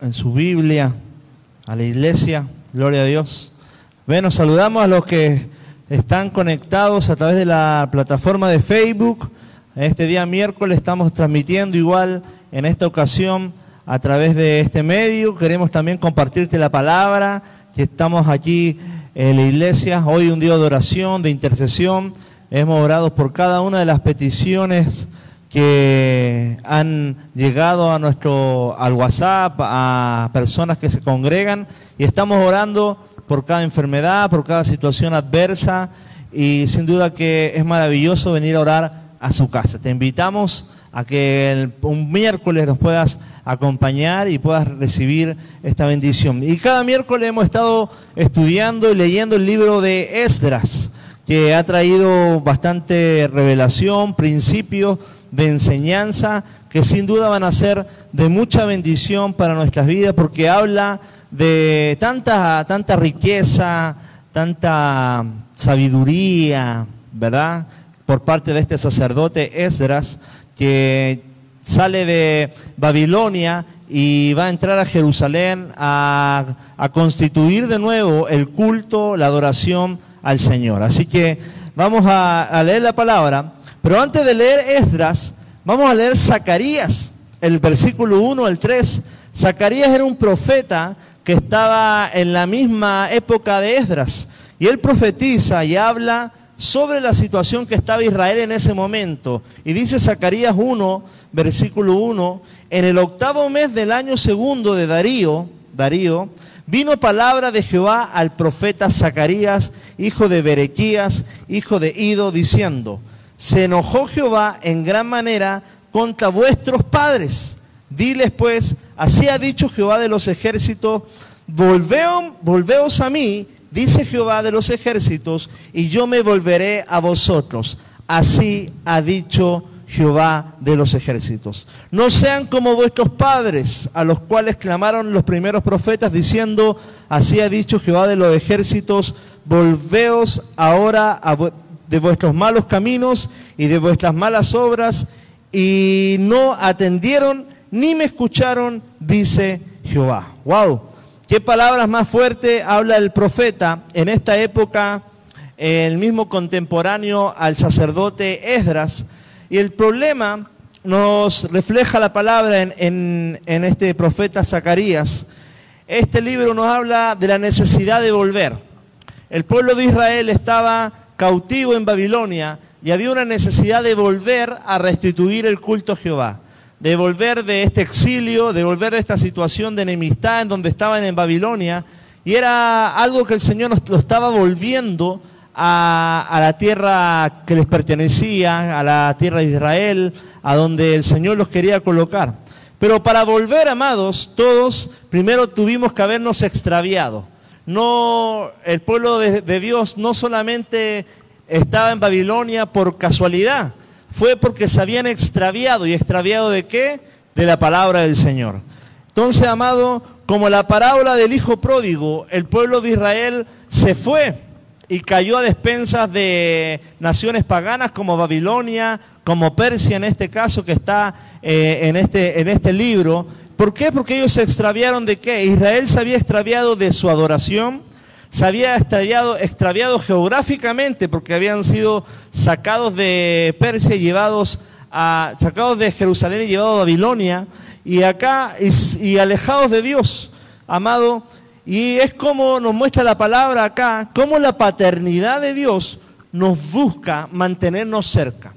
en su Biblia, a la iglesia, gloria a Dios. Bueno, saludamos a los que están conectados a través de la plataforma de Facebook. Este día miércoles estamos transmitiendo igual en esta ocasión a través de este medio. Queremos también compartirte la palabra, que estamos aquí en la iglesia. Hoy un día de oración, de intercesión. Hemos orado por cada una de las peticiones que han llegado a nuestro al WhatsApp a personas que se congregan y estamos orando por cada enfermedad, por cada situación adversa y sin duda que es maravilloso venir a orar a su casa. Te invitamos a que un miércoles nos puedas acompañar y puedas recibir esta bendición. Y cada miércoles hemos estado estudiando y leyendo el libro de Esdras, que ha traído bastante revelación, principios de enseñanza que sin duda van a ser de mucha bendición para nuestras vidas porque habla de tanta, tanta riqueza, tanta sabiduría, ¿verdad? Por parte de este sacerdote Esdras, que sale de Babilonia y va a entrar a Jerusalén a, constituir de nuevo el culto, la adoración al Señor. Así que vamos a leer la palabra pero antes de leer Esdras, vamos a leer Zacarías, el versículo 1 al 3. Zacarías era un profeta que estaba en la misma época de Esdras. Y él profetiza y habla sobre la situación que estaba Israel en ese momento. Y dice Zacarías 1, versículo 1, en el octavo mes del año segundo de Darío, Darío, vino palabra de Jehová al profeta Zacarías, hijo de Berequías, hijo de Ido, diciendo, se enojó Jehová en gran manera contra vuestros padres. Diles pues, así ha dicho Jehová de los ejércitos, volveos, a mí, dice Jehová de los ejércitos, y yo me volveré a vosotros. Así ha dicho Jehová de los ejércitos. No sean como vuestros padres, a los cuales clamaron los primeros profetas, diciendo, así ha dicho Jehová de los ejércitos, volveos ahora a de vuestros malos caminos y de vuestras malas obras, y no atendieron ni me escucharon, dice Jehová. ¡Wow! ¿Qué palabras más fuertes habla el profeta en esta época, el mismo contemporáneo al sacerdote Esdras? Y el problema nos refleja la palabra en, en este profeta Zacarías. Este libro nos habla de la necesidad de volver. El pueblo de Israel estaba cautivo en Babilonia y había una necesidad de volver a restituir el culto a Jehová, de volver de este exilio, de volver de esta situación de enemistad en donde estaban en Babilonia, y era algo que el Señor lo estaba volviendo a, a, la tierra que les pertenecía, a la tierra de Israel, a donde el Señor los quería colocar. Pero para volver, amados, todos primero tuvimos que habernos extraviado no, el pueblo de, Dios no solamente estaba en Babilonia por casualidad, fue porque se habían extraviado. ¿Y extraviado de qué? De la palabra del Señor. Entonces, amado, como la parábola del hijo pródigo, el pueblo de Israel se fue y cayó a despensas de naciones paganas como Babilonia, como Persia en este caso que está eh, en, este, en este libro, ¿Por qué? Porque ellos se extraviaron de qué? Israel se había extraviado de su adoración, se había extraviado, extraviado geográficamente porque habían sido sacados de Persia y llevados a, sacados de Jerusalén y llevados a Babilonia, y acá, y, alejados de Dios, amado, y es como nos muestra la palabra acá, como la paternidad de Dios nos busca mantenernos cerca.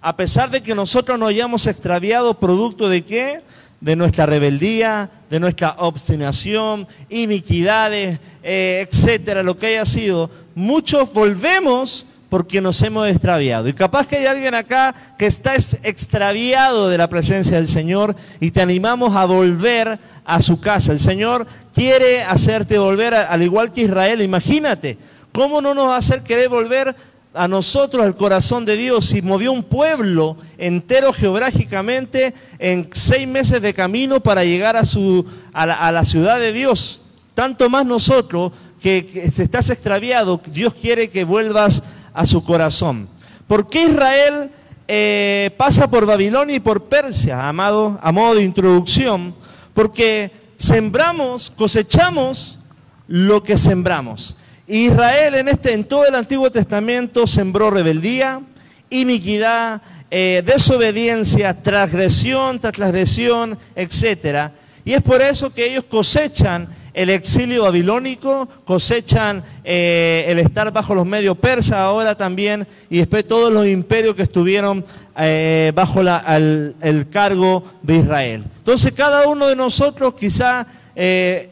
A pesar de que nosotros nos hayamos extraviado producto de qué? De nuestra rebeldía, de nuestra obstinación, iniquidades, eh, etcétera, lo que haya sido, muchos volvemos porque nos hemos extraviado. Y capaz que hay alguien acá que está extraviado de la presencia del Señor y te animamos a volver a su casa. El Señor quiere hacerte volver, al igual que Israel. Imagínate, ¿cómo no nos va a hacer querer volver a nosotros el corazón de Dios y movió un pueblo entero geográficamente en seis meses de camino para llegar a, su, a, la, ciudad de Dios. Tanto más nosotros que, si estás extraviado, Dios quiere que vuelvas a su corazón. ¿Por qué Israel eh, pasa por Babilonia y por Persia, amado, a modo de introducción? Porque sembramos, cosechamos lo que sembramos. Israel en, este, en todo el Antiguo Testamento sembró rebeldía, iniquidad, eh, desobediencia, transgresión transgresión, etc. Y es por eso que ellos cosechan el exilio babilónico, cosechan eh, el estar bajo los medios persas ahora también, y después todos los imperios que estuvieron eh, bajo el cargo de Israel. Entonces cada uno de nosotros quizá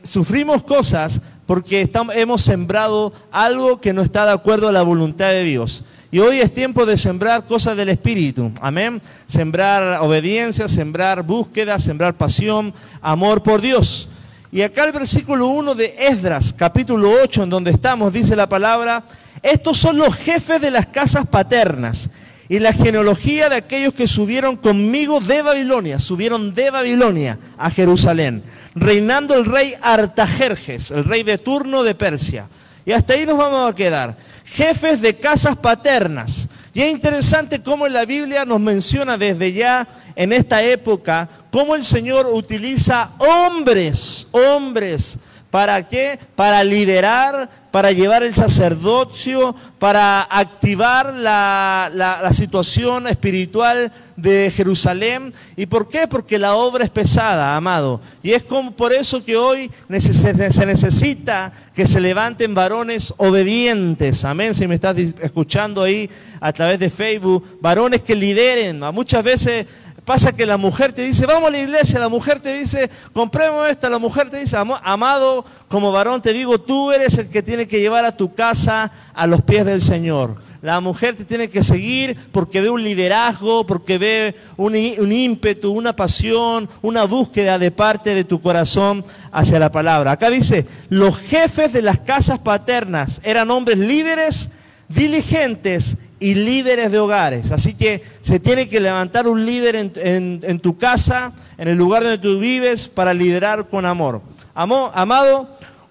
sufrimos cosas porque hemos sembrado algo que no está de acuerdo a la voluntad de Dios. Y hoy es tiempo de sembrar cosas del Espíritu. Amén. Sembrar obediencia, sembrar búsqueda, sembrar pasión, amor por Dios. Y acá el versículo 1 de Esdras, capítulo 8, en donde estamos, dice la palabra, estos son los jefes de las casas paternas y la genealogía de aquellos que subieron conmigo de Babilonia, subieron de Babilonia a Jerusalén, reinando el rey Artajerjes, el rey de turno de Persia. Y hasta ahí nos vamos a quedar. Jefes de casas paternas. Y es interesante cómo la Biblia nos menciona desde ya en esta época cómo el Señor utiliza hombres, hombres, ¿para qué? Para liderar, para llevar el sacerdocio, para activar la, la, situación espiritual de Jerusalén. ¿Y por qué? Porque la obra es pesada, amado. Y es como por eso que hoy se necesita que se levanten varones obedientes. Amén. Si me estás escuchando ahí a través de Facebook, varones que lideren. Muchas veces Pasa que la mujer te dice, vamos a la iglesia, la mujer te dice, compremos esta, la mujer te dice, amado, como varón te digo, tú eres el que tiene que llevar a tu casa a los pies del Señor. La mujer te tiene que seguir porque ve un liderazgo, porque ve un, un, ímpetu, una pasión, una búsqueda de parte de tu corazón hacia la palabra. Acá dice, los jefes de las casas paternas eran hombres líderes, diligentes y líderes de hogares. Así que se tiene que levantar un líder en, tu casa, en el lugar donde tú vives, para liderar con amor. amado,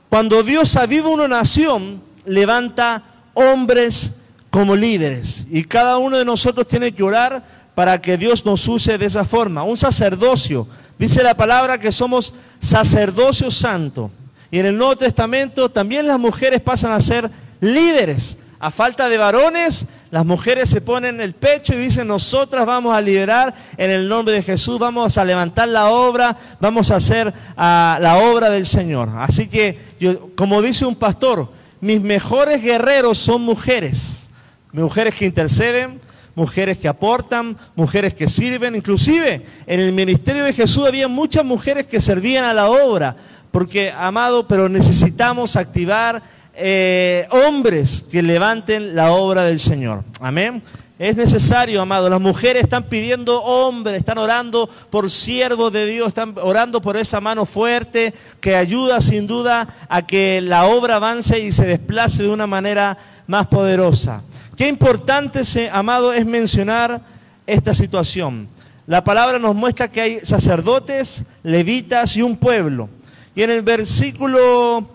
cuando Dios aviva una nación, levanta hombres como líderes. Y cada uno de nosotros tiene que orar para que Dios nos use de esa forma. Un sacerdocio. Dice la palabra que somos sacerdocio santo. Y en el Nuevo Testamento también las mujeres pasan a ser líderes. A falta de varones, las mujeres se ponen el pecho y dicen, nosotras vamos a liderar en el nombre de Jesús, vamos a levantar la obra, vamos a hacer ah, la obra del Señor. Así que, como dice un pastor, mis mejores guerreros son mujeres, mujeres que interceden, mujeres que aportan, mujeres que sirven. Inclusive en el ministerio de Jesús había muchas mujeres que servían a la obra, porque, amado, pero necesitamos activar eh, hombres que levanten la obra del Señor. Amén. Es necesario, amado. Las mujeres están pidiendo hombres, están orando por siervos de Dios, están orando por esa mano fuerte que ayuda sin duda a que la obra avance y se desplace de una manera más poderosa. Qué importante, amado, es mencionar esta situación. La palabra nos muestra que hay sacerdotes, levitas y un pueblo. Y en el versículo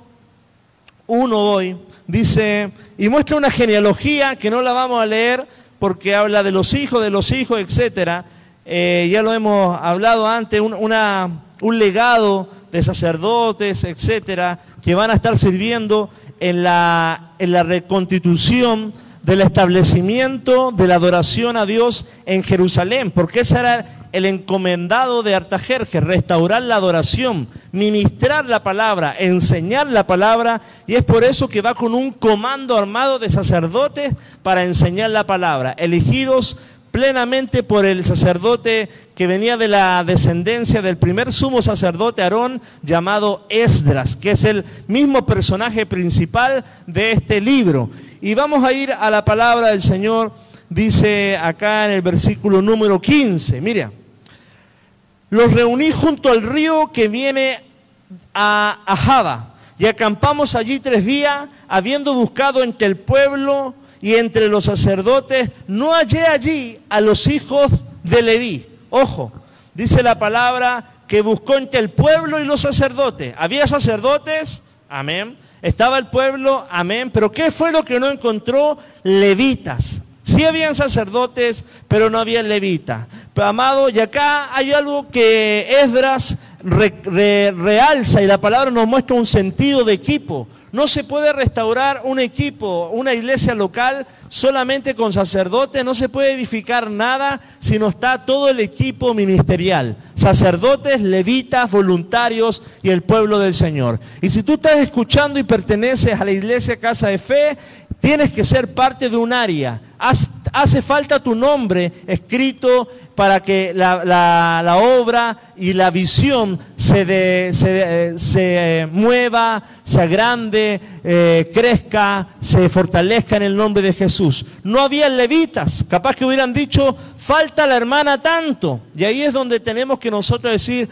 uno hoy, dice, y muestra una genealogía que no la vamos a leer porque habla de los hijos, de los hijos, etc. Eh, ya lo hemos hablado antes, un, un legado de sacerdotes, etcétera, que van a estar sirviendo en la, en la reconstitución del establecimiento de la adoración a Dios en Jerusalén, porque ese era el encomendado de Artajerjes, restaurar la adoración, ministrar la palabra, enseñar la palabra, y es por eso que va con un comando armado de sacerdotes para enseñar la palabra, elegidos plenamente por el sacerdote que venía de la descendencia del primer sumo sacerdote Aarón llamado Esdras, que es el mismo personaje principal de este libro. Y vamos a ir a la palabra del Señor, dice acá en el versículo número 15, mira, los reuní junto al río que viene a, Java y acampamos allí tres días, habiendo buscado entre el pueblo y entre los sacerdotes, no hallé allí a los hijos de Leví. Ojo, dice la palabra que buscó entre el pueblo y los sacerdotes. Había sacerdotes, amén. Estaba el pueblo, amén. Pero ¿qué fue lo que no encontró? Levitas. Sí habían sacerdotes, pero no había levitas. Amado, y acá hay algo que Esdras realza y la palabra nos muestra un sentido de equipo. No se puede restaurar un equipo, una iglesia local solamente con sacerdotes, no se puede edificar nada si no está todo el equipo ministerial, sacerdotes, levitas, voluntarios y el pueblo del Señor. Y si tú estás escuchando y perteneces a la iglesia Casa de Fe, tienes que ser parte de un área. hace falta tu nombre escrito para que la, obra y la visión se, se, se mueva, se agrande, eh, crezca, se fortalezca en el nombre de Jesús. No había levitas, capaz que hubieran dicho, falta la hermana tanto. Y ahí es donde tenemos que nosotros decir,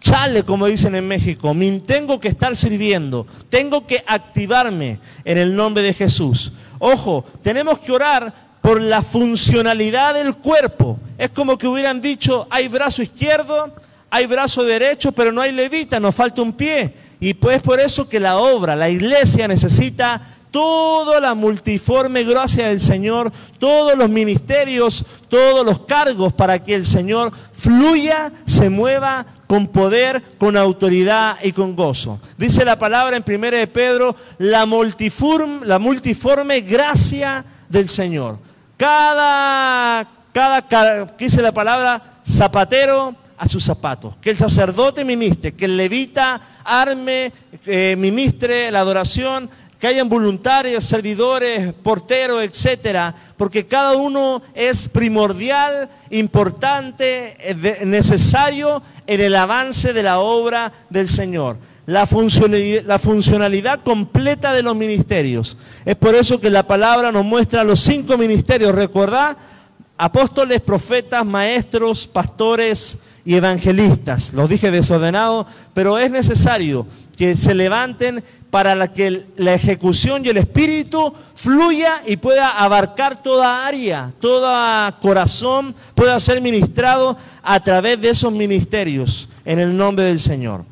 chale, como dicen en México, tengo que estar sirviendo, tengo que activarme en el nombre de Jesús. Ojo, tenemos que orar por la funcionalidad del cuerpo. Es como que hubieran dicho, hay brazo izquierdo, hay brazo derecho, pero no hay levita, nos falta un pie. Y pues por eso que la obra, la iglesia necesita toda la multiforme gracia del Señor, todos los ministerios, todos los cargos para que el Señor fluya, se mueva con poder, con autoridad y con gozo. Dice la palabra en 1 de Pedro, la la multiforme gracia del Señor. Cada, cada, dice la palabra, zapatero a sus zapatos. Que el sacerdote ministre, que el levita arme, eh, ministre la adoración, que hayan voluntarios, servidores, porteros, etcétera, porque cada uno es primordial, importante, eh, necesario en el avance de la obra del Señor la funcionalidad, la funcionalidad, completa de los ministerios. Es por eso que la palabra nos muestra los cinco ministerios. Recordad, apóstoles, profetas, maestros, pastores y evangelistas. Los dije desordenado, pero es necesario que se levanten para que la ejecución y el espíritu fluya y pueda abarcar toda área, todo corazón pueda ser ministrado a través de esos ministerios en el nombre del Señor.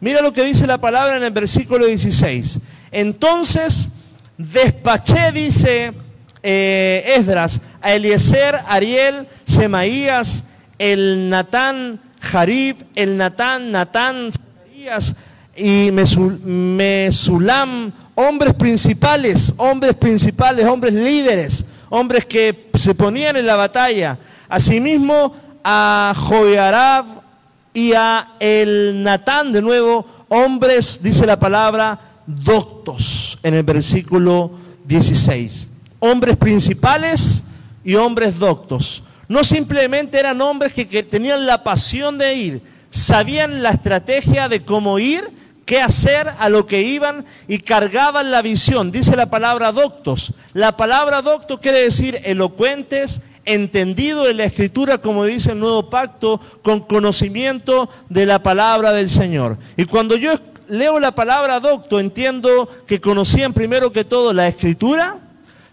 Mira lo que dice la palabra en el versículo 16. Entonces despaché, dice eh, Esdras, a Eliezer, Ariel, Semaías, el Natán, Jarib, el Natán, Natán, Semaías y Mesulam, hombres principales, hombres principales, hombres líderes, hombres que se ponían en la batalla. Asimismo a Joiarab, y a el Natán, de nuevo, hombres, dice la palabra, doctos, en el versículo 16. Hombres principales y hombres doctos. No simplemente eran hombres que, que tenían la pasión de ir, sabían la estrategia de cómo ir, qué hacer a lo que iban y cargaban la visión. Dice la palabra doctos. La palabra docto quiere decir elocuentes, entendido en la escritura, como dice el nuevo pacto, con conocimiento de la palabra del Señor. Y cuando yo leo la palabra docto, entiendo que conocían primero que todo la escritura,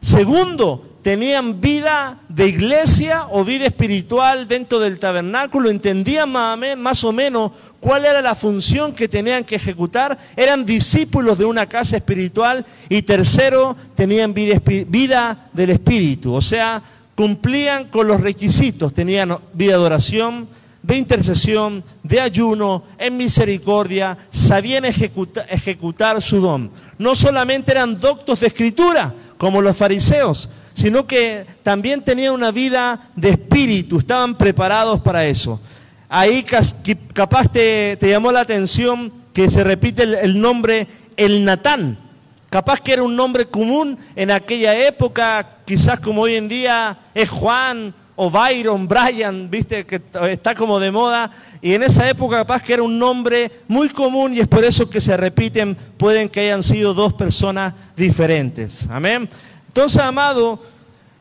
segundo, tenían vida de iglesia o vida espiritual dentro del tabernáculo, entendían más o menos cuál era la función que tenían que ejecutar, eran discípulos de una casa espiritual y tercero, tenían vida, del espíritu, o sea, cumplían con los requisitos, tenían vida de oración, de intercesión, de ayuno, en misericordia, sabían ejecutar su don. No solamente eran doctos de escritura, como los fariseos, sino que también tenían una vida de espíritu, estaban preparados para eso. Ahí capaz te, llamó la atención que se repite el nombre El Natán. Capaz que era un nombre común en aquella época, quizás como hoy en día es Juan o Byron, Brian, viste, que está como de moda. Y en esa época capaz que era un nombre muy común y es por eso que se repiten, pueden que hayan sido dos personas diferentes. Amén. Entonces, amado,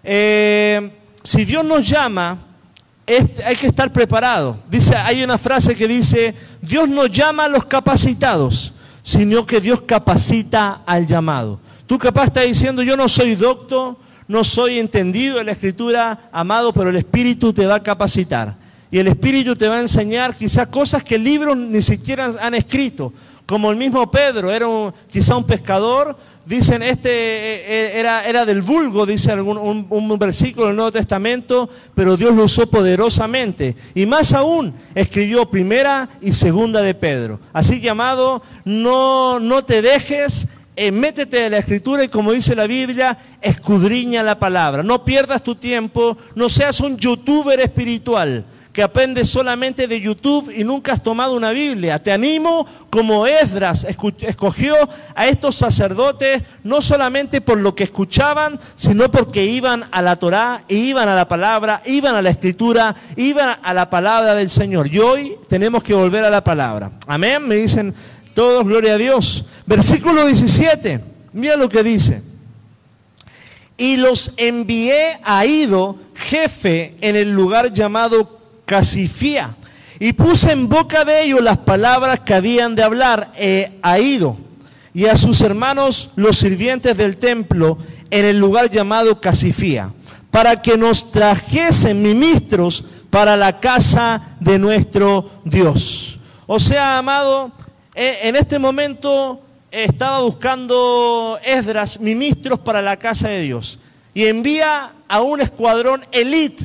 eh, si Dios nos llama, hay que estar preparado. Dice, hay una frase que dice, Dios nos llama a los capacitados sino que Dios capacita al llamado. Tú capaz estás diciendo, yo no soy docto, no soy entendido en la escritura, amado, pero el Espíritu te va a capacitar. Y el Espíritu te va a enseñar quizás cosas que libros ni siquiera han escrito. Como el mismo Pedro, era quizá un pescador, dicen, este eh, eh, era, era del vulgo, dice algún, un, un, versículo del Nuevo Testamento, pero Dios lo usó poderosamente. Y más aún, escribió primera y segunda de Pedro. Así que, amado, no, no te dejes eh, métete en la escritura y como dice la Biblia, escudriña la palabra. No pierdas tu tiempo, no seas un youtuber espiritual que aprendes solamente de YouTube y nunca has tomado una Biblia. Te animo como Esdras escogió a estos sacerdotes no solamente por lo que escuchaban, sino porque iban a la Torá, iban a la palabra, iban a la escritura, iban a la palabra del Señor. Y hoy tenemos que volver a la palabra. Amén, me dicen todos, gloria a Dios. Versículo 17, mira lo que dice. Y los envié a Ido, jefe, en el lugar llamado Casifía, y puse en boca de ellos las palabras que habían de hablar eh, a Ido y a sus hermanos los sirvientes del templo en el lugar llamado Casifía, para que nos trajesen ministros para la casa de nuestro Dios. O sea, amado, en este momento estaba buscando Esdras ministros para la casa de Dios y envía a un escuadrón elite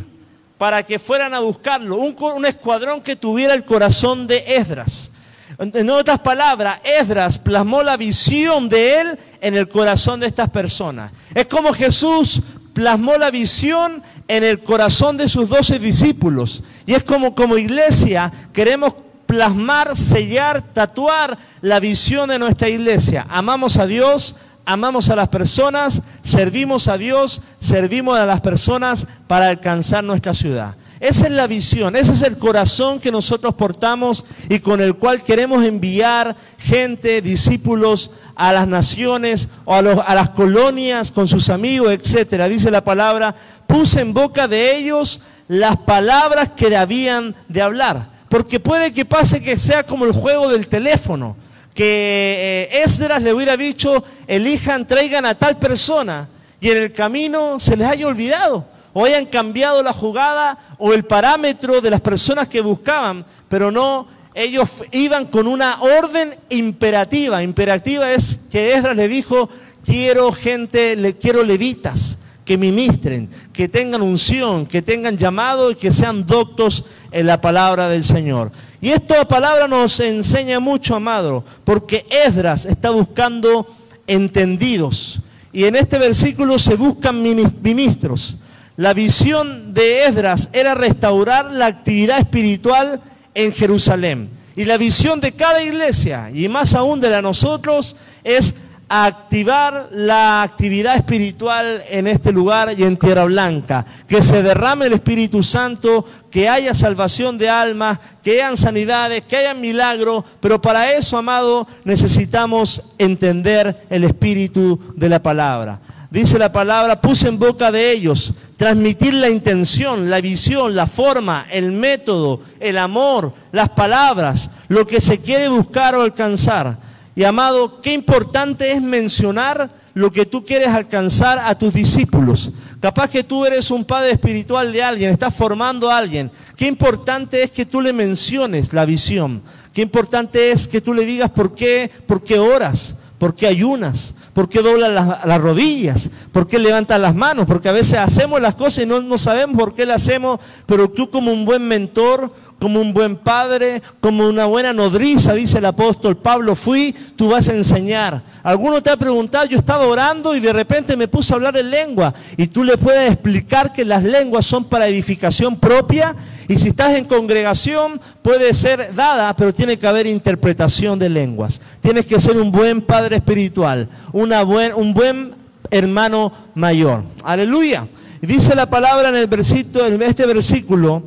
para que fueran a buscarlo, un, escuadrón que tuviera el corazón de Esdras. En otras palabras, Esdras plasmó la visión de él en el corazón de estas personas. Es como Jesús plasmó la visión en el corazón de sus doce discípulos. Y es como como iglesia queremos plasmar, sellar, tatuar la visión de nuestra iglesia. Amamos a Dios, amamos a las personas, servimos a Dios, servimos a las personas para alcanzar nuestra ciudad. Esa es la visión, ese es el corazón que nosotros portamos y con el cual queremos enviar gente, discípulos a las naciones o a, a las colonias con sus amigos, etcétera. Dice la palabra, puse en boca de ellos las palabras que habían de hablar. Porque puede que pase que sea como el juego del teléfono, que eh, Esdras le hubiera dicho, elijan, traigan a tal persona, y en el camino se les haya olvidado, o hayan cambiado la jugada o el parámetro de las personas que buscaban, pero no, ellos iban con una orden imperativa. Imperativa es que Esdras le dijo, quiero gente, le quiero levitas que ministren, que tengan unción, que tengan llamado y que sean doctos en la palabra del Señor. Y esta palabra nos enseña mucho, amado, porque Esdras está buscando entendidos. Y en este versículo se buscan ministros. La visión de Esdras era restaurar la actividad espiritual en Jerusalén. Y la visión de cada iglesia, y más aún de la nosotros, es activar la actividad espiritual en este lugar y en Tierra Blanca. Que se derrame el Espíritu Santo, que haya salvación de almas, que hayan sanidades, que haya milagros. Pero para eso, amado, necesitamos entender el espíritu de la palabra. Dice la palabra, puse en boca de ellos transmitir la intención, la visión, la forma, el método, el amor, las palabras, lo que se quiere buscar o alcanzar y amado, qué importante es mencionar lo que tú quieres alcanzar a tus discípulos. Capaz que tú eres un padre espiritual de alguien, estás formando a alguien. Qué importante es que tú le menciones la visión. Qué importante es que tú le digas por qué, por qué oras, por qué ayunas, por qué doblas las, rodillas, por qué levantas las manos, porque a veces hacemos las cosas y no, no sabemos por qué las hacemos, pero tú como un buen mentor, como un buen padre, como una buena nodriza, dice el apóstol Pablo, fui, tú vas a enseñar. Alguno te ha preguntado, yo estaba orando y de repente me puse a hablar en lengua y tú le puedes explicar que las lenguas son para edificación propia y si estás en congregación puede ser dada, pero tiene que haber interpretación de lenguas. Tienes que ser un buen padre espiritual, una buen, un buen hermano mayor. Aleluya. Dice la palabra en el versículo, en este versículo,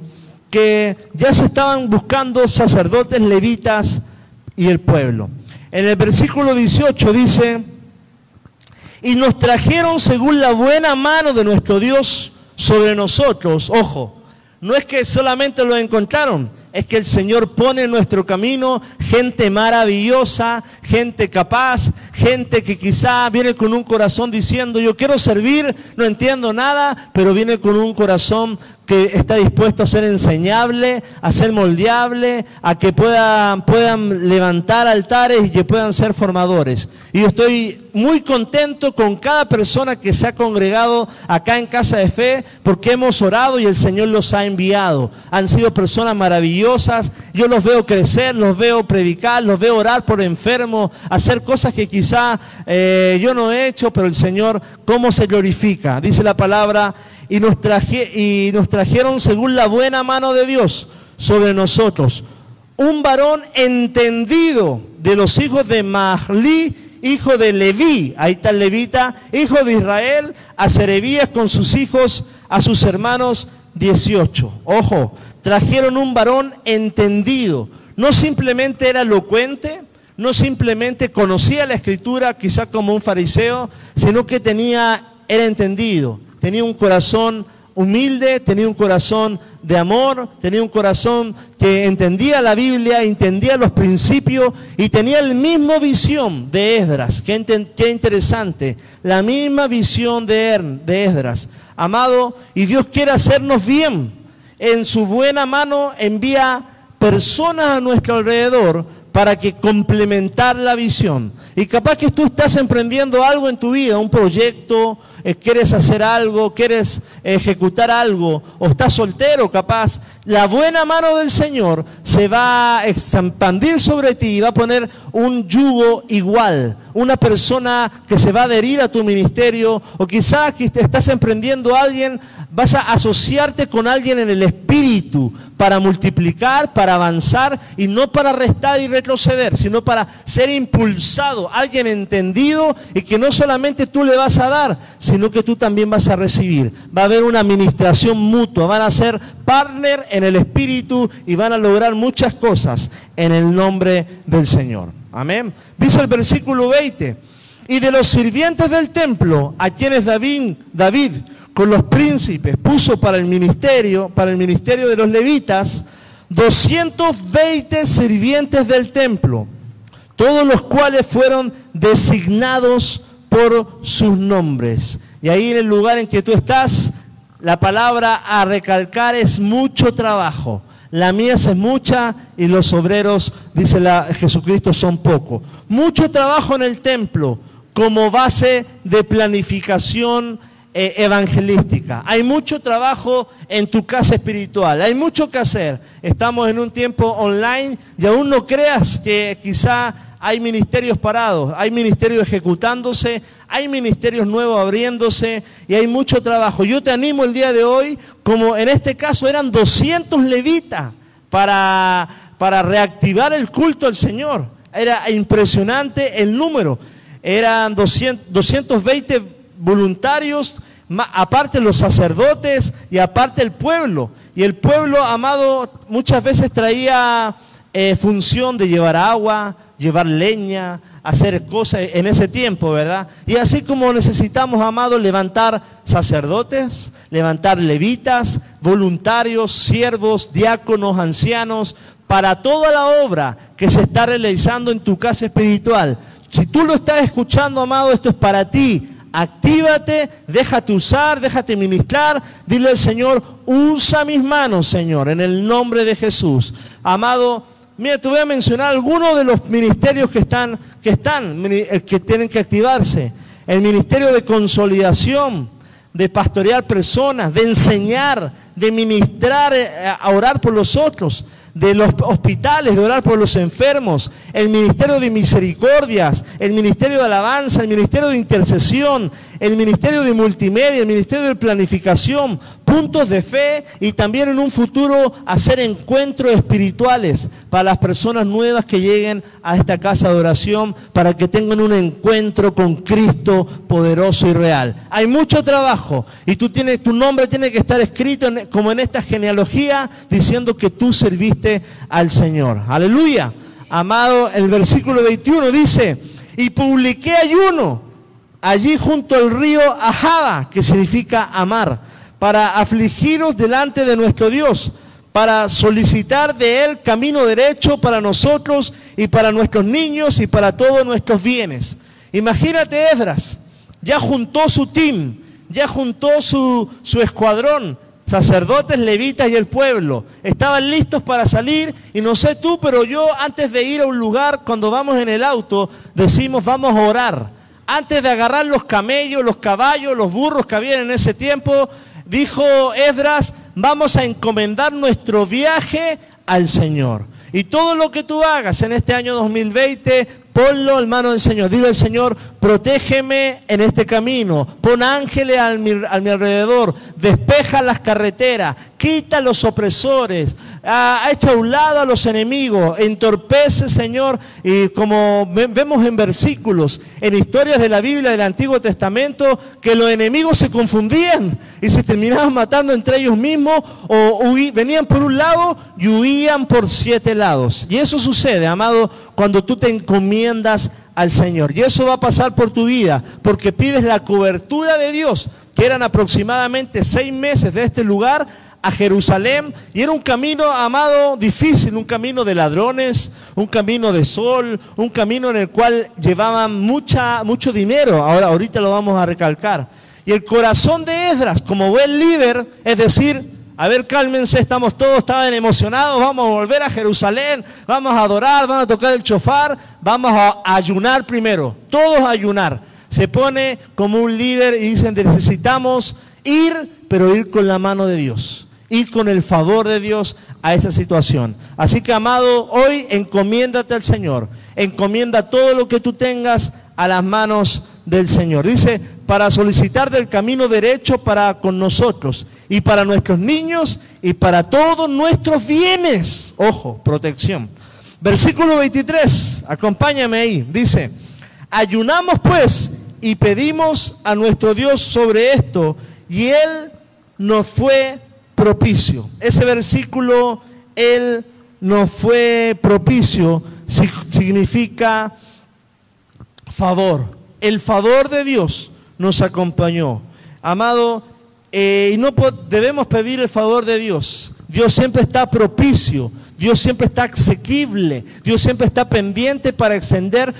que ya se estaban buscando sacerdotes, levitas y el pueblo. En el versículo 18 dice, y nos trajeron según la buena mano de nuestro Dios sobre nosotros. Ojo, no es que solamente lo encontraron, es que el Señor pone en nuestro camino gente maravillosa, gente capaz, gente que quizá viene con un corazón diciendo, yo quiero servir, no entiendo nada, pero viene con un corazón que está dispuesto a ser enseñable, a ser moldeable, a que puedan, puedan levantar altares y que puedan ser formadores. Y estoy muy contento con cada persona que se ha congregado acá en Casa de Fe, porque hemos orado y el Señor los ha enviado. Han sido personas maravillosas, yo los veo crecer, los veo predicar, los veo orar por enfermos, hacer cosas que quizá eh, yo no he hecho, pero el Señor, ¿cómo se glorifica? Dice la palabra y nos, trajeron según la buena mano de Dios sobre nosotros. Un varón entendido de los hijos de Mahli, hijo de Leví, ahí está el levita, hijo de Israel, a Serebías con sus hijos, a sus hermanos 18. Ojo, trajeron un varón entendido. No simplemente era elocuente, no simplemente conocía la escritura quizá como un fariseo, sino que tenía, era entendido tenía un corazón humilde, tenía un corazón de amor, tenía un corazón que entendía la Biblia, entendía los principios y tenía la misma visión de Esdras. Qué, interesante, la misma visión de, de Esdras. Amado, y Dios quiere hacernos bien. En su buena mano envía personas a nuestro alrededor para que complementar la visión. Y capaz que tú estás emprendiendo algo en tu vida, un proyecto, eh, quieres hacer algo, quieres ejecutar algo, o estás soltero capaz, la buena mano del Señor se va a expandir sobre ti y va a poner un yugo igual, una persona que se va a adherir a tu ministerio, o quizás que estás emprendiendo a alguien, vas a asociarte con alguien en el espíritu para multiplicar, para avanzar y no para restar y retroceder, sino para ser impulsado, alguien entendido y que no solamente tú le vas a dar, sino que tú también vas a recibir. Va a haber una administración mutua, van a ser partner en el Espíritu y van a lograr muchas cosas en el nombre del Señor. Amén. Dice el versículo 20, y de los sirvientes del templo, a quienes David, David con los príncipes puso para el ministerio, para el ministerio de los levitas, 220 sirvientes del templo, todos los cuales fueron designados por sus nombres. Y ahí en el lugar en que tú estás, la palabra a recalcar es mucho trabajo. La mía es mucha y los obreros, dice Jesucristo, son pocos. Mucho trabajo en el templo como base de planificación eh, evangelística. Hay mucho trabajo en tu casa espiritual. Hay mucho que hacer. Estamos en un tiempo online y aún no creas que quizá hay ministerios parados, hay ministerios ejecutándose, hay ministerios nuevos abriéndose y hay mucho trabajo. Yo te animo el día de hoy, como en este caso eran 200 levitas para, para reactivar el culto al Señor. Era impresionante el número. Eran 200, 220 voluntarios, aparte los sacerdotes y aparte el pueblo. Y el pueblo, amado, muchas veces traía eh, función de llevar agua, llevar leña, hacer cosas en ese tiempo, ¿verdad? Y así como necesitamos, amados, levantar sacerdotes, levantar levitas, voluntarios, siervos, diáconos, ancianos, para toda la obra que se está realizando en tu casa espiritual. Si tú lo estás escuchando, amado, esto es para ti. Actívate, déjate usar, déjate ministrar. Dile al Señor, usa mis manos, Señor, en el nombre de Jesús. Amado, Mira, te voy a mencionar algunos de los ministerios que están, que están, eh, que tienen que activarse. El ministerio de consolidación, de pastorear personas, de enseñar, de ministrar, eh, a orar por los otros de los hospitales, de orar por los enfermos, el ministerio de misericordias, el ministerio de alabanza, el ministerio de intercesión, el ministerio de multimedia, el ministerio de planificación, puntos de fe y también en un futuro hacer encuentros espirituales para las personas nuevas que lleguen a esta casa de oración, para que tengan un encuentro con Cristo poderoso y real. Hay mucho trabajo y tú tienes, tu nombre tiene que estar escrito como en esta genealogía diciendo que tú serviste al Señor. Aleluya. Amado, el versículo 21 dice, y publiqué ayuno allí junto al río Ajaba, que significa amar, para afligiros delante de nuestro Dios, para solicitar de Él camino derecho para nosotros y para nuestros niños y para todos nuestros bienes. Imagínate Esdras, ya juntó su team, ya juntó su, su escuadrón, sacerdotes, levitas y el pueblo. Estaban listos para salir y no sé tú, pero yo antes de ir a un lugar, cuando vamos en el auto, decimos vamos a orar. Antes de agarrar los camellos, los caballos, los burros que había en ese tiempo, dijo Esdras, vamos a encomendar nuestro viaje al Señor. Y todo lo que tú hagas en este año 2020, Ponlo en mano del Señor. Dile al Señor, protégeme en este camino. Pon ángeles a mi, mi alrededor. Despeja las carreteras. Quita los opresores. Ha, hecho a un lado a los enemigos. Entorpece, Señor. Y como vemos en versículos, en historias de la Biblia del Antiguo Testamento, que los enemigos se confundían y se terminaban matando entre ellos mismos o venían por un lado y huían por siete lados. Y eso sucede, amado, cuando tú te encomiendas al Señor. Y eso va a pasar por tu vida, porque pides la cobertura de Dios, que eran aproximadamente seis meses de este lugar a Jerusalén. Y era un camino, amado, difícil, un camino de ladrones, un camino de sol, un camino en el cual llevaban mucha, mucho dinero. Ahora, ahorita lo vamos a recalcar. Y el corazón de Esdras, como buen líder, es decir, a ver, cálmense, estamos todos, estaban emocionados, vamos a volver a Jerusalén, vamos a adorar, vamos a tocar el chofar, vamos a ayunar primero, todos a ayunar. Se pone como un líder y dicen, necesitamos ir, pero ir con la mano de Dios, ir con el favor de Dios a esa situación. Así que, amado, hoy encomiéndate al Señor, encomienda todo lo que tú tengas a las manos del Señor. Dice, para solicitar del camino derecho para con nosotros y para nuestros niños y para todos nuestros bienes. Ojo, protección. Versículo 23, acompáñame ahí. Dice, ayunamos pues y pedimos a nuestro Dios sobre esto y Él nos fue propicio. Ese versículo, Él nos fue propicio, significa favor el favor de Dios nos acompañó. Amado, eh, y no debemos pedir el favor de Dios. Dios siempre está propicio, Dios siempre está asequible, Dios siempre está pendiente para extender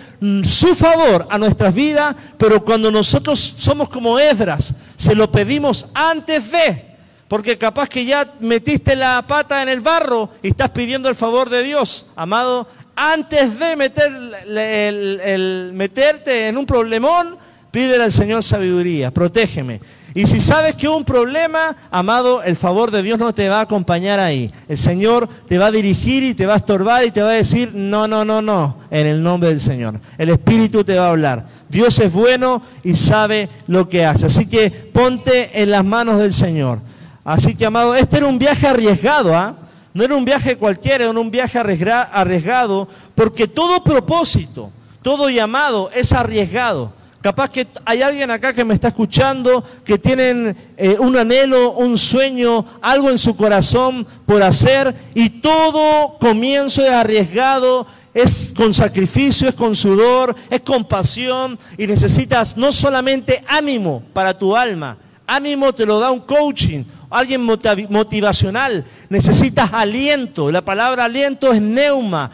su favor a nuestras vidas, pero cuando nosotros somos como Esdras, se lo pedimos antes de, porque capaz que ya metiste la pata en el barro y estás pidiendo el favor de Dios. Amado, antes de meter el, meterte en un problemón, pídele al Señor sabiduría, protégeme. Y si sabes que un problema, amado, el favor de Dios no te va a acompañar ahí. El Señor te va a dirigir y te va a estorbar y te va a decir, no, no, no, no, en el nombre del Señor. El Espíritu te va a hablar. Dios es bueno y sabe lo que hace. Así que ponte en las manos del Señor. Así que, amado, este era un viaje arriesgado, ¿ah? No era un viaje cualquiera, era un viaje arriesgado, porque todo propósito, todo llamado es arriesgado. Capaz que hay alguien acá que me está escuchando, que tienen eh, un anhelo, un sueño, algo en su corazón por hacer, y todo comienzo es arriesgado, es con sacrificio, es con sudor, es con pasión, y necesitas no solamente ánimo para tu alma, ánimo te lo da un coaching, alguien motivacional, necesitas aliento. La palabra aliento es neuma,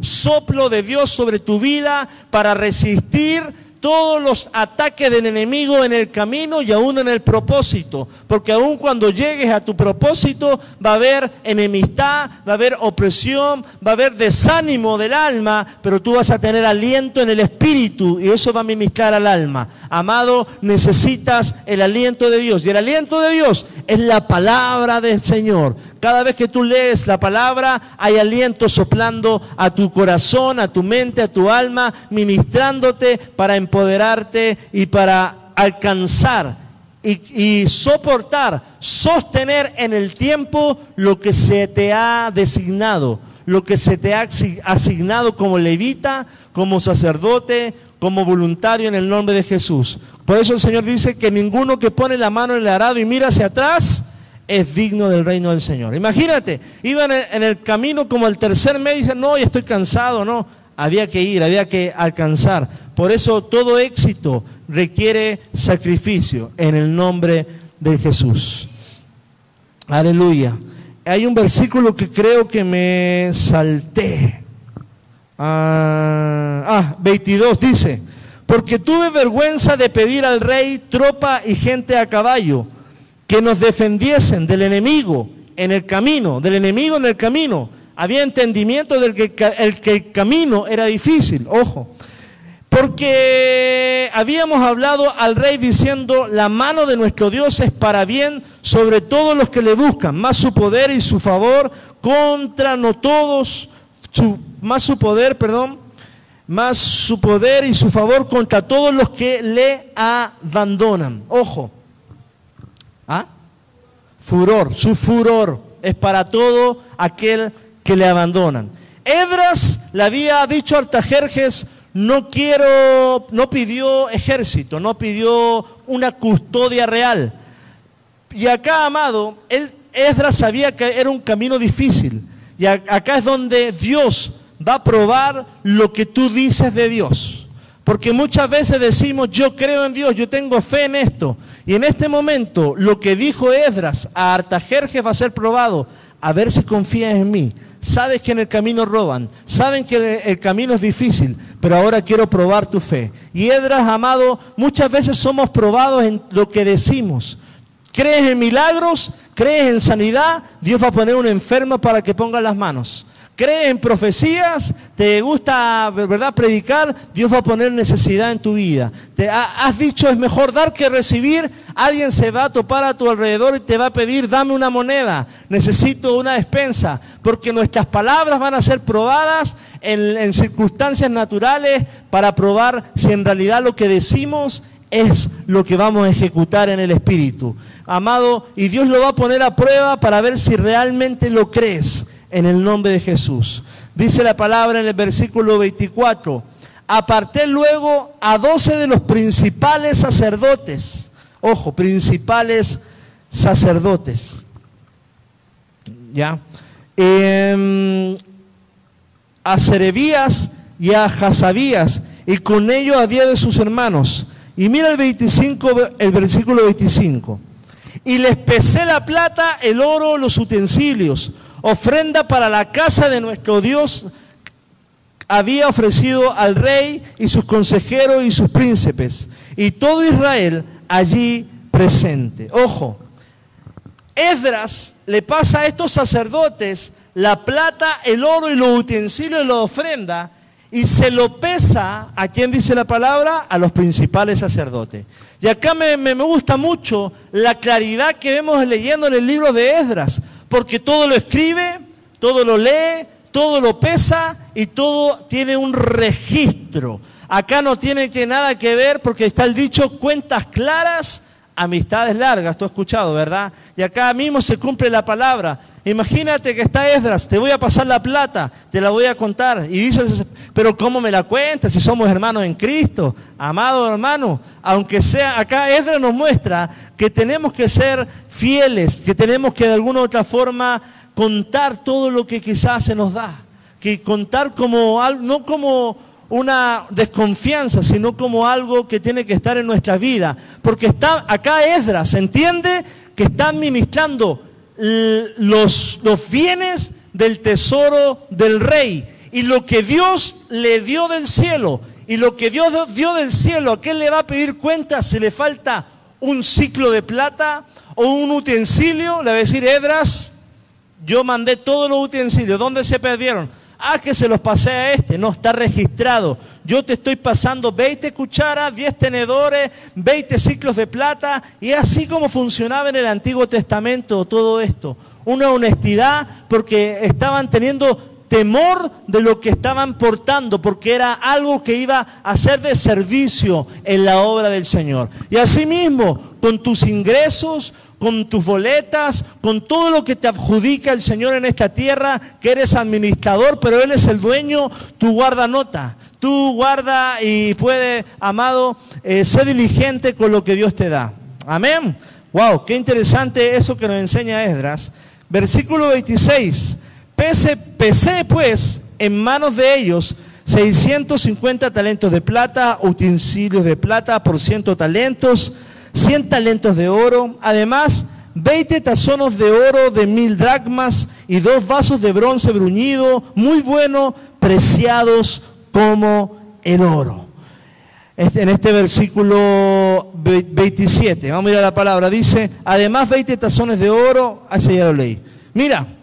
soplo de Dios sobre tu vida para resistir todos los ataques del enemigo en el camino y aún en el propósito. Porque aún cuando llegues a tu propósito va a haber enemistad, va a haber opresión, va a haber desánimo del alma, pero tú vas a tener aliento en el espíritu y eso va a ministrar al alma. Amado, necesitas el aliento de Dios. Y el aliento de Dios es la palabra del Señor. Cada vez que tú lees la palabra, hay aliento soplando a tu corazón, a tu mente, a tu alma, ministrándote para empoderarte y para alcanzar y, soportar, sostener en el tiempo lo que se te ha designado, lo que se te ha asignado como levita, como sacerdote, como voluntario en el nombre de Jesús. Por eso el Señor dice que ninguno que pone la mano en el arado y mira hacia atrás, es digno del reino del Señor. Imagínate, iban en el camino como el tercer mes y dicen, no, ya estoy cansado, no. Había que ir, había que alcanzar. Por eso todo éxito requiere sacrificio en el nombre de Jesús. Aleluya. Hay un versículo que creo que me salté. Ah, ah 22 dice, porque tuve vergüenza de pedir al rey tropa y gente a caballo que nos defendiesen del enemigo en el camino, del enemigo en el camino. Había entendimiento del que el, camino era difícil, ojo. Porque habíamos hablado al rey diciendo, la mano de nuestro Dios es para bien sobre todos los que le buscan, más su poder y su favor contra no todos, más su poder, perdón, más su poder y su favor contra todos los que le abandonan. Ojo. ¿Ah? Furor, su furor es para todo aquel que le abandonan. Edras le había dicho a Artajerjes, no quiero, no pidió ejército, no pidió una custodia real. Y acá, amado, Esdras sabía que era un camino difícil. Y acá es donde Dios va a probar lo que tú dices de Dios. Porque muchas veces decimos, yo creo en Dios, yo tengo fe en esto. Y en este momento, lo que dijo Esdras a Artajerjes va a ser probado. A ver si confías en mí sabes que en el camino roban, saben que el camino es difícil, pero ahora quiero probar tu fe. Y Edras, amado, muchas veces somos probados en lo que decimos. ¿Crees en milagros? ¿Crees en sanidad? Dios va a poner un enfermo para que ponga las manos crees en profecías, te gusta, ¿verdad?, predicar, Dios va a poner necesidad en tu vida. Te has dicho es mejor dar que recibir, alguien se va a topar a tu alrededor y te va a pedir, dame una moneda, necesito una despensa, porque nuestras palabras van a ser probadas en, en circunstancias naturales para probar si en realidad lo que decimos es lo que vamos a ejecutar en el Espíritu. Amado, y Dios lo va a poner a prueba para ver si realmente lo crees en el nombre de Jesús. Dice la palabra en el versículo 24, aparté luego a doce de los principales sacerdotes, ojo, principales sacerdotes, ¿ya? Em, a Serebías y a Jasabías, y con ellos a diez de sus hermanos. Y mira el 25, el versículo 25. Y les pesé la plata, el oro, los utensilios, ofrenda para la casa de nuestro Dios había ofrecido al rey y sus consejeros y sus príncipes y todo Israel allí presente. Ojo, Esdras le pasa a estos sacerdotes la plata, el oro y los utensilios de la ofrenda y se lo pesa, ¿a quién dice la palabra? A los principales sacerdotes. Y acá me, me gusta mucho la claridad que vemos leyendo en el libro de Esdras, porque todo lo escribe, todo lo lee, todo lo pesa y todo tiene un registro. Acá no tiene que nada que ver porque está el dicho cuentas claras, amistades largas, tú has escuchado, ¿verdad? Y acá mismo se cumple la palabra. Imagínate que está Esdras, te voy a pasar la plata, te la voy a contar. Y dices, pero ¿cómo me la cuentas si somos hermanos en Cristo? Amado hermano, aunque sea, acá Esdras nos muestra que tenemos que ser fieles, que tenemos que de alguna u otra forma contar todo lo que quizás se nos da. Que contar como, no como una desconfianza, sino como algo que tiene que estar en nuestra vida. Porque está acá Esdras, ¿se entiende? Que está administrando los, los bienes del tesoro del rey y lo que Dios le dio del cielo y lo que Dios dio del cielo, ¿a qué le va a pedir cuenta si le falta un ciclo de plata o un utensilio? Le va a decir, Edras, yo mandé todos los utensilios, ¿dónde se perdieron? Ah, que se los pasé a este, no, está registrado. Yo te estoy pasando 20 cucharas, 10 tenedores, 20 ciclos de plata, y así como funcionaba en el Antiguo Testamento todo esto. Una honestidad porque estaban teniendo temor de lo que estaban portando, porque era algo que iba a ser de servicio en la obra del Señor. Y asimismo, con tus ingresos, con tus boletas, con todo lo que te adjudica el Señor en esta tierra, que eres administrador, pero Él es el dueño, tú guarda nota, tú guarda y puede, amado, eh, ser diligente con lo que Dios te da. Amén. Wow, qué interesante eso que nos enseña Esdras. Versículo 26. Pese, pesé pues en manos de ellos 650 talentos de plata, utensilios de plata por ciento talentos, 100 talentos de oro, además 20 tazones de oro de mil dracmas y dos vasos de bronce bruñido, muy bueno, preciados como el oro. este, en este versículo 27. Vamos a mirar la palabra. Dice, además 20 tazones de oro, así ya lo leí. Mira,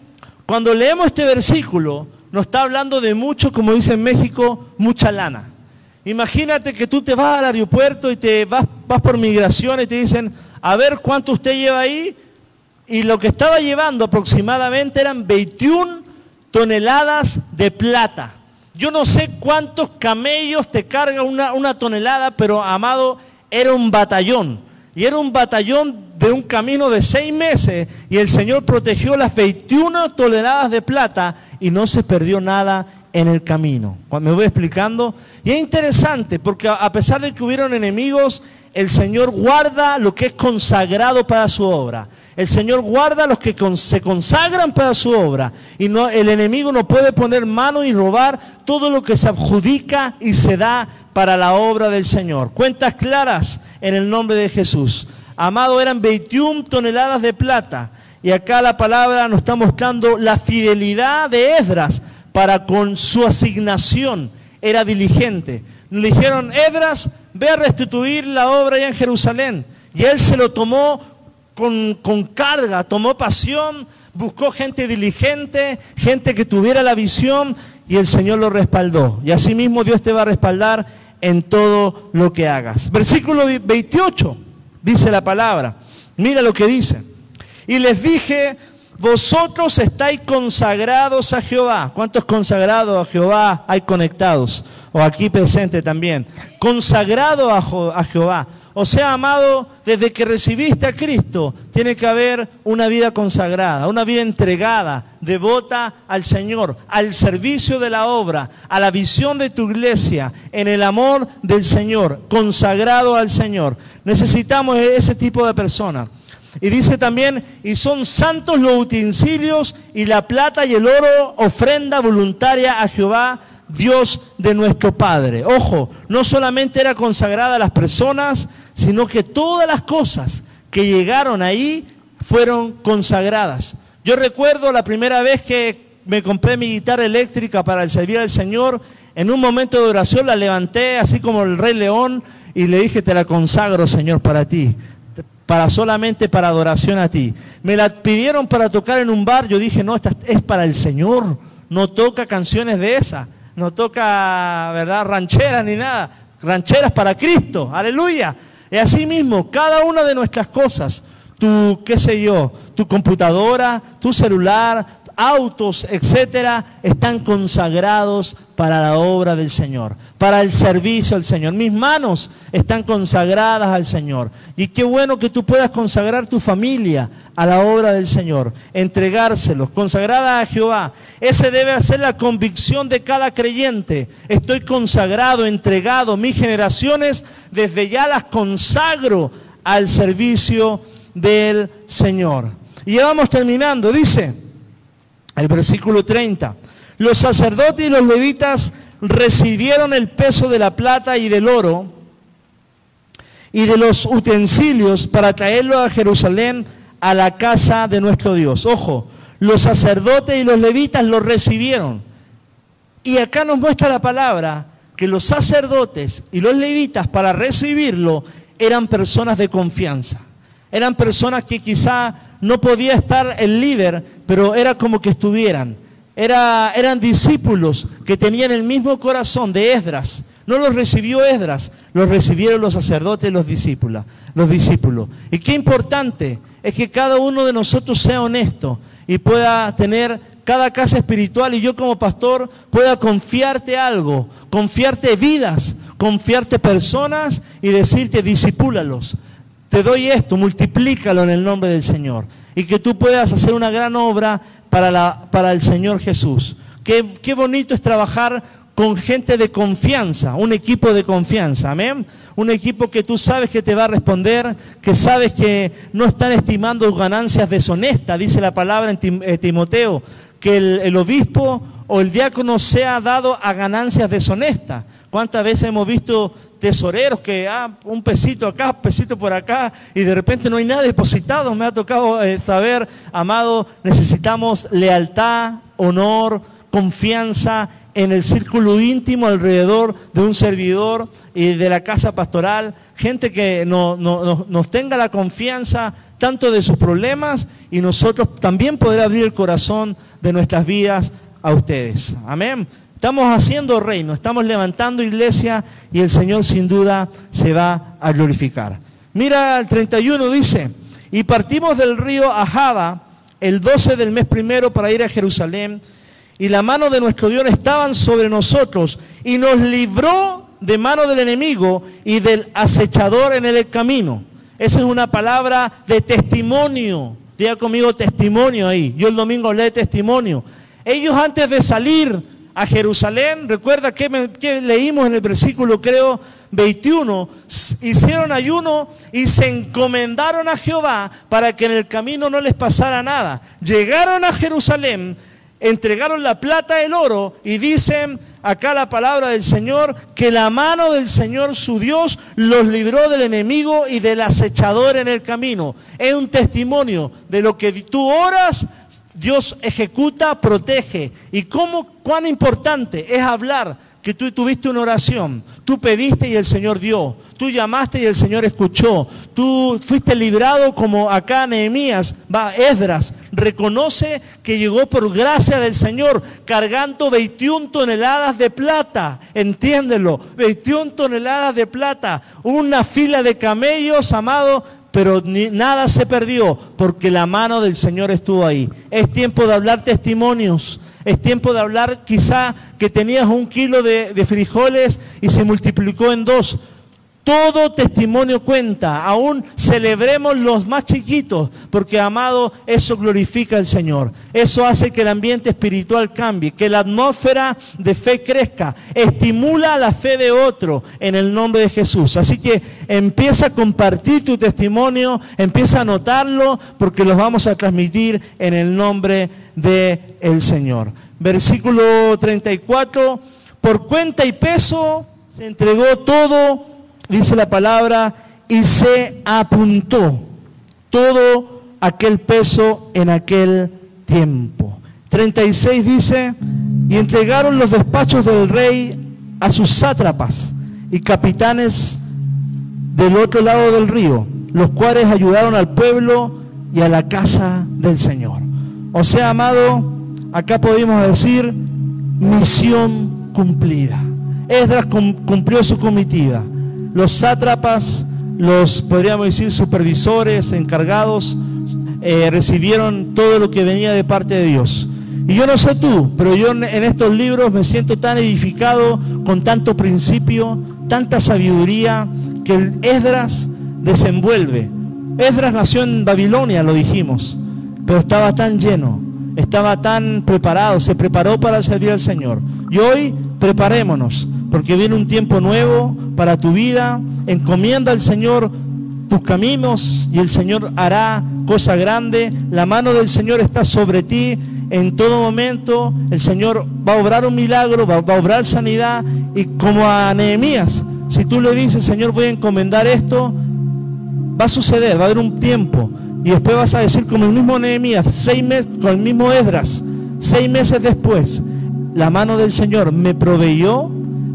cuando leemos este versículo, nos está hablando de mucho, como dice en México, mucha lana. Imagínate que tú te vas al aeropuerto y te vas, vas por migración y te dicen, a ver cuánto usted lleva ahí. Y lo que estaba llevando aproximadamente eran 21 toneladas de plata. Yo no sé cuántos camellos te carga una, una tonelada, pero amado, era un batallón. Y era un batallón de un camino de seis meses y el Señor protegió las 21 toneladas de plata y no se perdió nada en el camino. Me voy explicando. Y es interesante porque a pesar de que hubieron enemigos, el Señor guarda lo que es consagrado para su obra. El Señor guarda los que se consagran para su obra. Y no, el enemigo no puede poner mano y robar todo lo que se adjudica y se da para la obra del Señor. Cuentas claras en el nombre de Jesús. Amado, eran 21 toneladas de plata. Y acá la palabra nos está mostrando la fidelidad de Esdras para con su asignación. Era diligente. Le dijeron, Esdras, ve a restituir la obra allá en Jerusalén. Y él se lo tomó con, carga, tomó pasión, buscó gente diligente, gente que tuviera la visión y el Señor lo respaldó. Y asimismo Dios te va a respaldar en todo lo que hagas. Versículo 28 dice la palabra. Mira lo que dice. Y les dije, vosotros estáis consagrados a Jehová. ¿Cuántos consagrados a Jehová hay conectados? O aquí presente también. Consagrado a Jehová. O sea, amado, desde que recibiste a Cristo, tiene que haber una vida consagrada, una vida entregada, devota al Señor, al servicio de la obra, a la visión de tu iglesia, en el amor del Señor, consagrado al Señor. Necesitamos ese tipo de personas. Y dice también, y son santos los utensilios y la plata y el oro, ofrenda voluntaria a Jehová, Dios de nuestro Padre. Ojo, no solamente era consagrada a las personas, sino que todas las cosas que llegaron ahí fueron consagradas. Yo recuerdo la primera vez que me compré mi guitarra eléctrica para el servir al Señor, en un momento de oración la levanté así como el rey león y le dije, te la consagro Señor para ti, para solamente para adoración a ti. Me la pidieron para tocar en un bar, yo dije, no, esta es para el Señor, no toca canciones de esa, no toca, ¿verdad?, rancheras ni nada, rancheras para Cristo, aleluya. Y así mismo, cada una de nuestras cosas, tu, qué sé yo, tu computadora, tu celular, autos, etcétera, están consagrados para la obra del Señor, para el servicio al Señor. Mis manos están consagradas al Señor. Y qué bueno que tú puedas consagrar tu familia a la obra del Señor, entregárselos, consagrada a Jehová. Ese debe ser la convicción de cada creyente. Estoy consagrado, entregado, mis generaciones desde ya las consagro al servicio del Señor. Y ya vamos terminando, dice el versículo 30. Los sacerdotes y los levitas recibieron el peso de la plata y del oro y de los utensilios para traerlo a Jerusalén a la casa de nuestro Dios. Ojo, los sacerdotes y los levitas lo recibieron. Y acá nos muestra la palabra que los sacerdotes y los levitas para recibirlo eran personas de confianza. Eran personas que quizá no podía estar el líder, pero era como que estuvieran. Era, eran discípulos que tenían el mismo corazón de Esdras. No los recibió Esdras, los recibieron los sacerdotes y los discípulos, los discípulos. Y qué importante es que cada uno de nosotros sea honesto y pueda tener cada casa espiritual y yo como pastor pueda confiarte algo, confiarte vidas, confiarte personas y decirte disipúlalos te doy esto, multiplícalo en el nombre del Señor. Y que tú puedas hacer una gran obra para, la, para el Señor Jesús. Qué, qué bonito es trabajar con gente de confianza, un equipo de confianza, amén. Un equipo que tú sabes que te va a responder, que sabes que no están estimando ganancias deshonestas, dice la palabra en eh, Timoteo, que el, el obispo o el diácono sea dado a ganancias deshonestas. ¿Cuántas veces hemos visto tesoreros que, ah, un pesito acá, un pesito por acá, y de repente no hay nada depositado? Me ha tocado eh, saber, amado, necesitamos lealtad, honor, confianza en el círculo íntimo alrededor de un servidor y de la casa pastoral, gente que nos tenga la confianza tanto de sus problemas y nosotros también poder abrir el corazón de nuestras vidas a ustedes. Amén. Estamos haciendo reino, estamos levantando iglesia y el Señor sin duda se va a glorificar. Mira el 31 dice, y partimos del río Ajaba el 12 del mes primero para ir a Jerusalén y la mano de nuestro Dios estaban sobre nosotros y nos libró de mano del enemigo y del acechador en el camino. Esa es una palabra de testimonio. Diga conmigo testimonio ahí. Yo el domingo de testimonio. Ellos antes de salir a Jerusalén, recuerda que, leímos en el versículo, creo, 21, hicieron ayuno y se encomendaron a Jehová para que en el camino no les pasara nada. Llegaron a Jerusalén, entregaron la plata, el oro y dicen acá la palabra del Señor que la mano del Señor su Dios los libró del enemigo y del acechador en el camino. Es un testimonio de lo que tú oras Dios ejecuta, protege. ¿Y cómo, cuán importante es hablar que tú tuviste una oración, tú pediste y el Señor dio, tú llamaste y el Señor escuchó, tú fuiste librado como acá Nehemías, va, Esdras, reconoce que llegó por gracia del Señor cargando 21 toneladas de plata, entiéndelo, 21 toneladas de plata, una fila de camellos, amado, pero ni, nada se perdió porque la mano del Señor estuvo ahí. Es tiempo de hablar testimonios. Es tiempo de hablar quizá que tenías un kilo de, de frijoles y se multiplicó en dos. Todo testimonio cuenta, aún celebremos los más chiquitos, porque amado, eso glorifica al Señor. Eso hace que el ambiente espiritual cambie, que la atmósfera de fe crezca, estimula la fe de otro en el nombre de Jesús. Así que empieza a compartir tu testimonio, empieza a anotarlo, porque los vamos a transmitir en el nombre del el Señor. Versículo 34, por cuenta y peso se entregó todo dice la palabra, y se apuntó todo aquel peso en aquel tiempo. 36 dice, y entregaron los despachos del rey a sus sátrapas y capitanes del otro lado del río, los cuales ayudaron al pueblo y a la casa del Señor. O sea, amado, acá podemos decir misión cumplida. Esdras cumplió su comitiva los sátrapas, los, podríamos decir, supervisores, encargados, eh, recibieron todo lo que venía de parte de Dios. Y yo no sé tú, pero yo en estos libros me siento tan edificado con tanto principio, tanta sabiduría que Esdras desenvuelve. Esdras nació en Babilonia, lo dijimos, pero estaba tan lleno, estaba tan preparado, se preparó para servir al Señor. Y hoy preparémonos porque viene un tiempo nuevo para tu vida. Encomienda al Señor tus caminos y el Señor hará cosa grande. La mano del Señor está sobre ti en todo momento. El Señor va a obrar un milagro, va, a obrar sanidad. Y como a Nehemías, si tú le dices, Señor, voy a encomendar esto, va a suceder, va a haber un tiempo. Y después vas a decir como el mismo Nehemías, seis meses, con el mismo Esdras, seis meses después, la mano del Señor me proveyó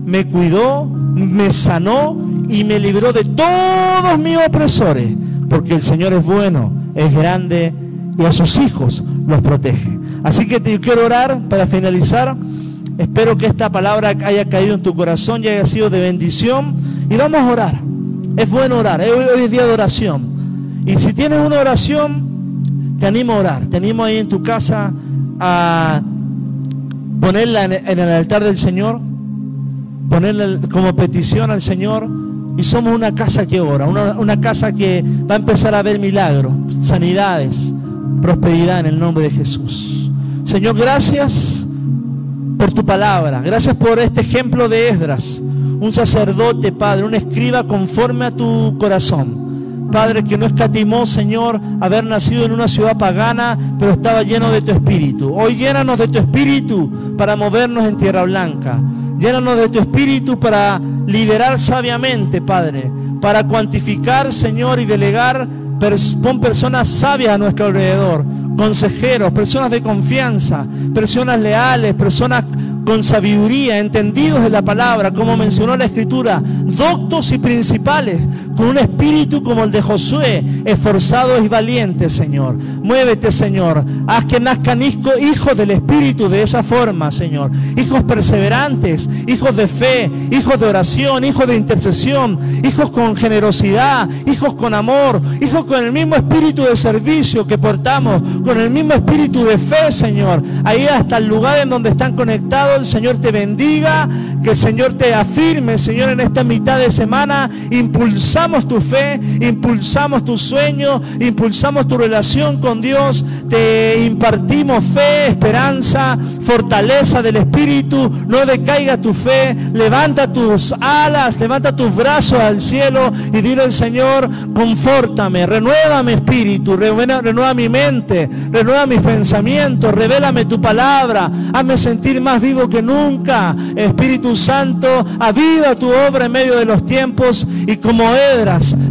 me cuidó, me sanó y me libró de todos mis opresores, porque el Señor es bueno, es grande y a sus hijos los protege. Así que te quiero orar para finalizar. Espero que esta palabra haya caído en tu corazón y haya sido de bendición. Y vamos a orar. Es bueno orar. Hoy es día de oración. Y si tienes una oración, te animo a orar. Te animo ahí en tu casa a ponerla en el altar del Señor ponerle como petición al Señor y somos una casa que ora, una, casa que va a empezar a ver milagros, sanidades, prosperidad en el nombre de Jesús. Señor, gracias por tu palabra, gracias por este ejemplo de Esdras, un sacerdote, Padre, un escriba conforme a tu corazón. Padre, que no escatimó, Señor, haber nacido en una ciudad pagana, pero estaba lleno de tu espíritu. Hoy llénanos de tu espíritu para movernos en tierra blanca. Llénanos de tu espíritu para liderar sabiamente, Padre, para cuantificar, Señor, y delegar. Pon personas sabias a nuestro alrededor, consejeros, personas de confianza, personas leales, personas con sabiduría, entendidos de la palabra, como mencionó la escritura, doctos y principales, con un espíritu como el de Josué, esforzados y valientes, Señor. Muévete, Señor. Haz que nazcan hijos del espíritu de esa forma, Señor. Hijos perseverantes, hijos de fe, hijos de oración, hijos de intercesión, hijos con generosidad, hijos con amor, hijos con el mismo espíritu de servicio que portamos, con el mismo espíritu de fe, Señor. Ahí hasta el lugar en donde están conectados, el Señor te bendiga, que el Señor te afirme, Señor, en esta mitad de semana. Impulsamos tu fe, impulsamos tu sueño, impulsamos tu relación con Dios. Te impartimos fe, esperanza, fortaleza del Espíritu. No decaiga tu fe. Levanta tus alas, levanta tus brazos al cielo y dile al Señor, confórtame, renueva mi espíritu, renueva, renueva mi mente, renueva mis pensamientos, revélame tu palabra, hazme sentir más vivo que nunca. Espíritu Santo, aviva tu obra en medio de los tiempos y como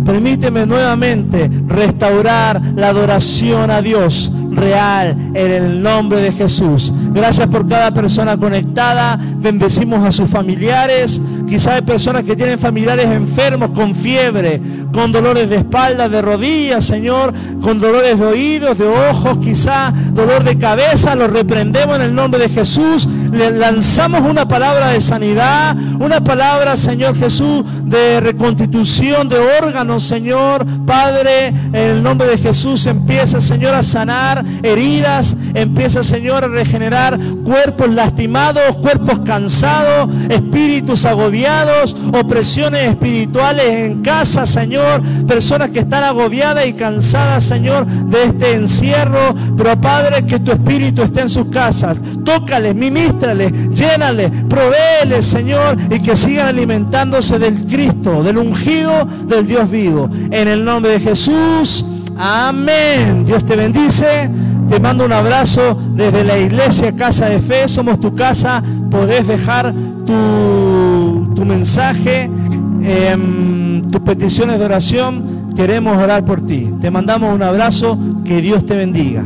Permíteme nuevamente restaurar la adoración a Dios real en el nombre de Jesús. Gracias por cada persona conectada. Bendecimos a sus familiares. Quizá hay personas que tienen familiares enfermos con fiebre, con dolores de espalda, de rodillas, Señor, con dolores de oídos, de ojos, quizá dolor de cabeza. Lo reprendemos en el nombre de Jesús. Le lanzamos una palabra de sanidad, una palabra, Señor Jesús, de reconstitución de órganos, Señor. Padre, en el nombre de Jesús empieza, Señor, a sanar heridas, empieza, Señor, a regenerar cuerpos lastimados, cuerpos cansados, espíritus agobiados, opresiones espirituales en casa, Señor, personas que están agobiadas y cansadas, Señor, de este encierro, pero Padre, que tu espíritu esté en sus casas, tócales, ministrales, llénales, provéeles, Señor, y que sigan alimentándose del Cristo, del ungido del Dios vivo. En el nombre de Jesús. Amén. Dios te bendice. Te mando un abrazo desde la iglesia Casa de Fe. Somos tu casa. Podés dejar tu, tu mensaje, em, tus peticiones de oración. Queremos orar por ti. Te mandamos un abrazo. Que Dios te bendiga.